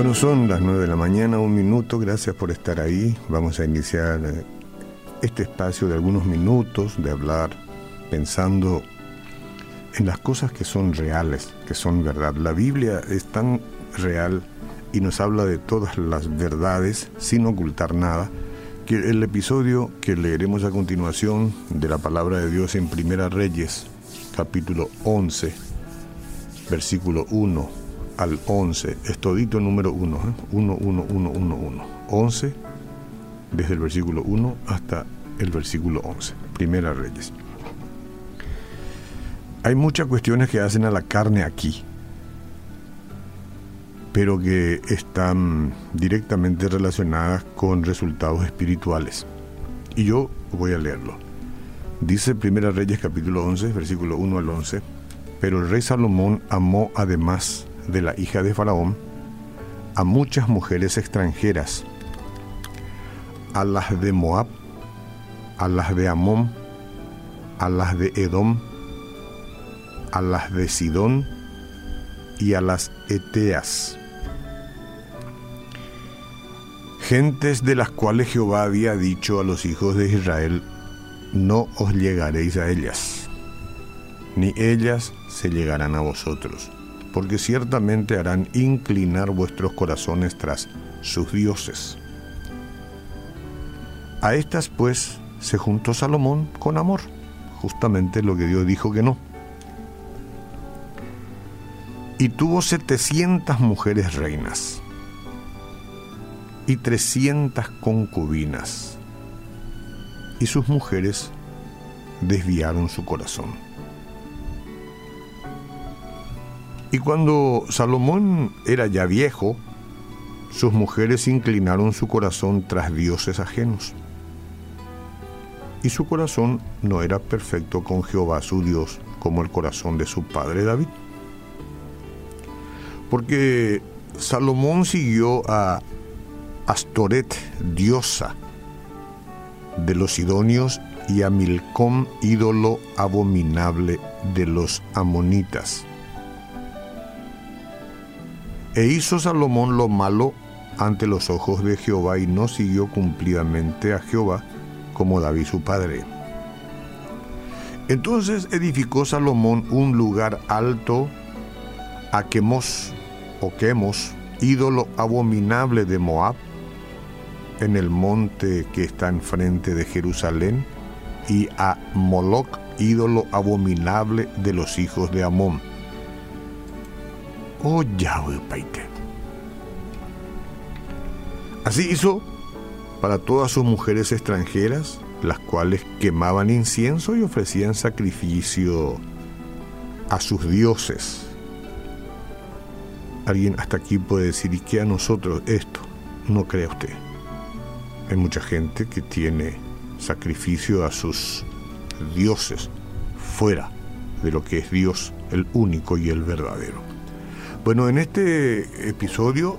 Bueno, son las 9 de la mañana, un minuto, gracias por estar ahí. Vamos a iniciar eh, este espacio de algunos minutos de hablar pensando en las cosas que son reales, que son verdad. La Biblia es tan real y nos habla de todas las verdades sin ocultar nada, que el episodio que leeremos a continuación de la palabra de Dios en Primera Reyes, capítulo 11, versículo 1 al 11, es todito número 1, 1, 1, 1, 1, 1, 11, desde el versículo 1 hasta el versículo 11, Primera Reyes. Hay muchas cuestiones que hacen a la carne aquí, pero que están directamente relacionadas con resultados espirituales. Y yo voy a leerlo. Dice Primera Reyes capítulo 11, versículo 1 al 11, pero el rey Salomón amó además de la hija de Faraón a muchas mujeres extranjeras, a las de Moab, a las de Amón, a las de Edom, a las de Sidón y a las Eteas, gentes de las cuales Jehová había dicho a los hijos de Israel, no os llegaréis a ellas, ni ellas se llegarán a vosotros porque ciertamente harán inclinar vuestros corazones tras sus dioses. A estas pues se juntó Salomón con amor, justamente lo que Dios dijo que no. Y tuvo setecientas mujeres reinas y trescientas concubinas, y sus mujeres desviaron su corazón. Y cuando Salomón era ya viejo, sus mujeres inclinaron su corazón tras dioses ajenos. Y su corazón no era perfecto con Jehová su Dios como el corazón de su padre David. Porque Salomón siguió a Astoret, diosa de los sidonios, y a Milcom, ídolo abominable de los amonitas. E hizo Salomón lo malo ante los ojos de Jehová y no siguió cumplidamente a Jehová como David su padre. Entonces edificó Salomón un lugar alto a Quemos o Quemos, ídolo abominable de Moab, en el monte que está enfrente de Jerusalén, y a Moloc, ídolo abominable de los hijos de Amón Oh Yahweh Paite. Así hizo para todas sus mujeres extranjeras, las cuales quemaban incienso y ofrecían sacrificio a sus dioses. Alguien hasta aquí puede decir, ¿y qué a nosotros esto? No crea usted. Hay mucha gente que tiene sacrificio a sus dioses fuera de lo que es Dios, el único y el verdadero. Bueno, en este episodio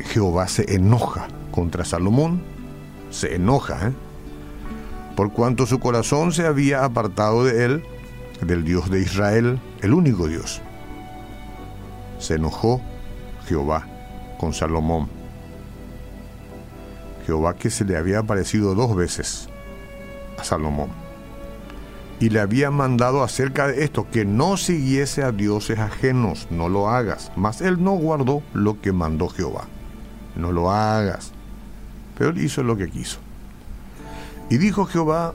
Jehová se enoja contra Salomón, se enoja, ¿eh? por cuanto su corazón se había apartado de él, del Dios de Israel, el único Dios. Se enojó Jehová con Salomón. Jehová que se le había aparecido dos veces a Salomón y le había mandado acerca de esto, que no siguiese a dioses ajenos, no lo hagas. Mas él no guardó lo que mandó Jehová, no lo hagas. Pero él hizo lo que quiso. Y dijo Jehová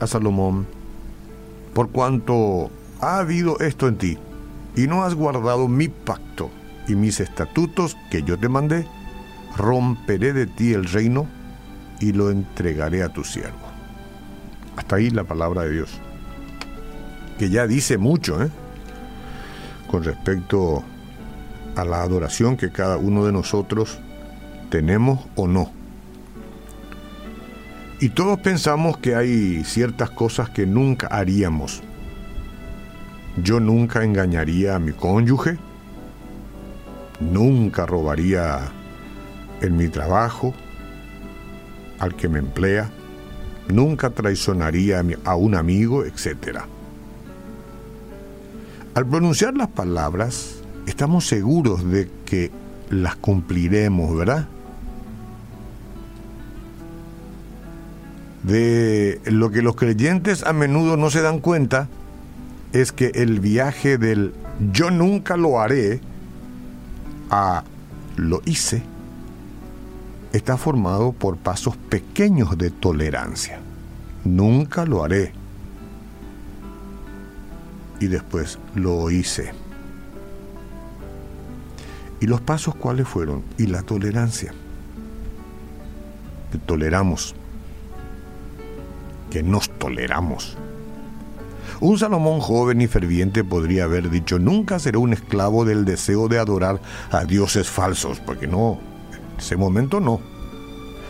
a Salomón, por cuanto ha habido esto en ti, y no has guardado mi pacto y mis estatutos que yo te mandé, romperé de ti el reino y lo entregaré a tu siervo. Hasta ahí la palabra de Dios. Que ya dice mucho ¿eh? con respecto a la adoración que cada uno de nosotros tenemos o no. Y todos pensamos que hay ciertas cosas que nunca haríamos. Yo nunca engañaría a mi cónyuge, nunca robaría en mi trabajo al que me emplea nunca traicionaría a un amigo, etc. Al pronunciar las palabras, estamos seguros de que las cumpliremos, ¿verdad? De lo que los creyentes a menudo no se dan cuenta es que el viaje del yo nunca lo haré a lo hice está formado por pasos pequeños de tolerancia. Nunca lo haré. Y después lo hice. ¿Y los pasos cuáles fueron? Y la tolerancia. Que toleramos. Que nos toleramos. Un Salomón joven y ferviente podría haber dicho, nunca seré un esclavo del deseo de adorar a dioses falsos, porque no, ese momento no.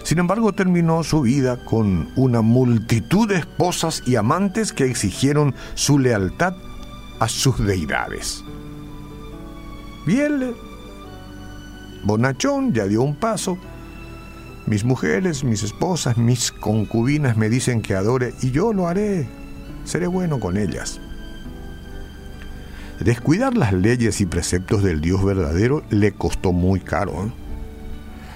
Sin embargo, terminó su vida con una multitud de esposas y amantes que exigieron su lealtad a sus deidades. Bien, bonachón ya dio un paso. Mis mujeres, mis esposas, mis concubinas me dicen que adore y yo lo haré. Seré bueno con ellas. Descuidar las leyes y preceptos del Dios verdadero le costó muy caro. ¿eh?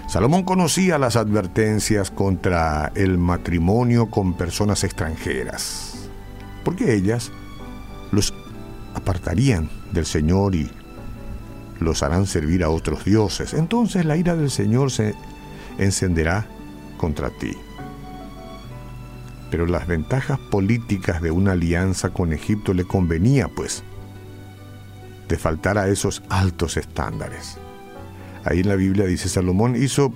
Salomón conocía las advertencias contra el matrimonio con personas extranjeras, porque ellas los apartarían del Señor y los harán servir a otros dioses. Entonces la ira del Señor se encenderá contra ti. Pero las ventajas políticas de una alianza con Egipto le convenía, pues, de faltar a esos altos estándares. Ahí en la Biblia dice Salomón hizo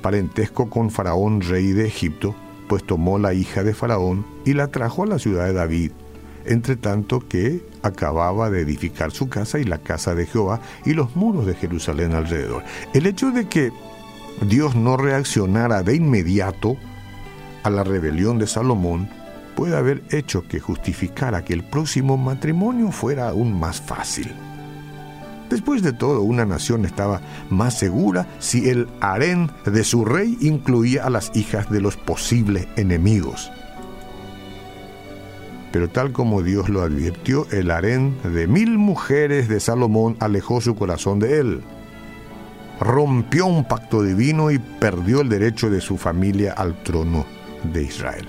parentesco con Faraón, rey de Egipto, pues tomó la hija de Faraón y la trajo a la ciudad de David, entre tanto que acababa de edificar su casa y la casa de Jehová y los muros de Jerusalén alrededor. El hecho de que Dios no reaccionara de inmediato a la rebelión de Salomón puede haber hecho que justificara que el próximo matrimonio fuera aún más fácil. Después de todo, una nación estaba más segura si el harén de su rey incluía a las hijas de los posibles enemigos. Pero tal como Dios lo advirtió, el harén de mil mujeres de Salomón alejó su corazón de él. Rompió un pacto divino y perdió el derecho de su familia al trono de Israel.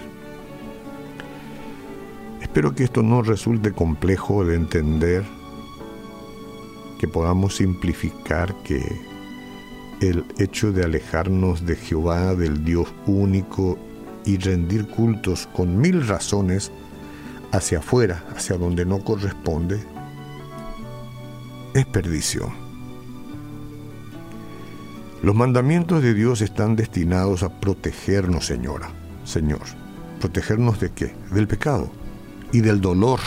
Espero que esto no resulte complejo de entender, que podamos simplificar que el hecho de alejarnos de Jehová, del Dios único, y rendir cultos con mil razones, hacia afuera, hacia donde no corresponde, es perdición. Los mandamientos de Dios están destinados a protegernos, Señora, Señor. ¿Protegernos de qué? Del pecado y del dolor.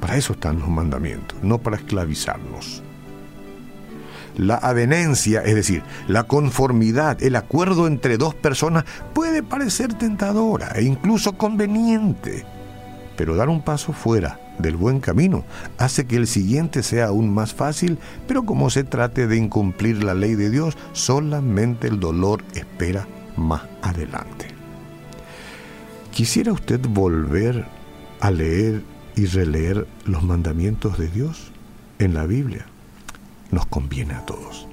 Para eso están los mandamientos, no para esclavizarnos. La avenencia, es decir, la conformidad, el acuerdo entre dos personas puede parecer tentadora e incluso conveniente pero dar un paso fuera del buen camino hace que el siguiente sea aún más fácil, pero como se trate de incumplir la ley de Dios, solamente el dolor espera más adelante. ¿Quisiera usted volver a leer y releer los mandamientos de Dios en la Biblia? Nos conviene a todos.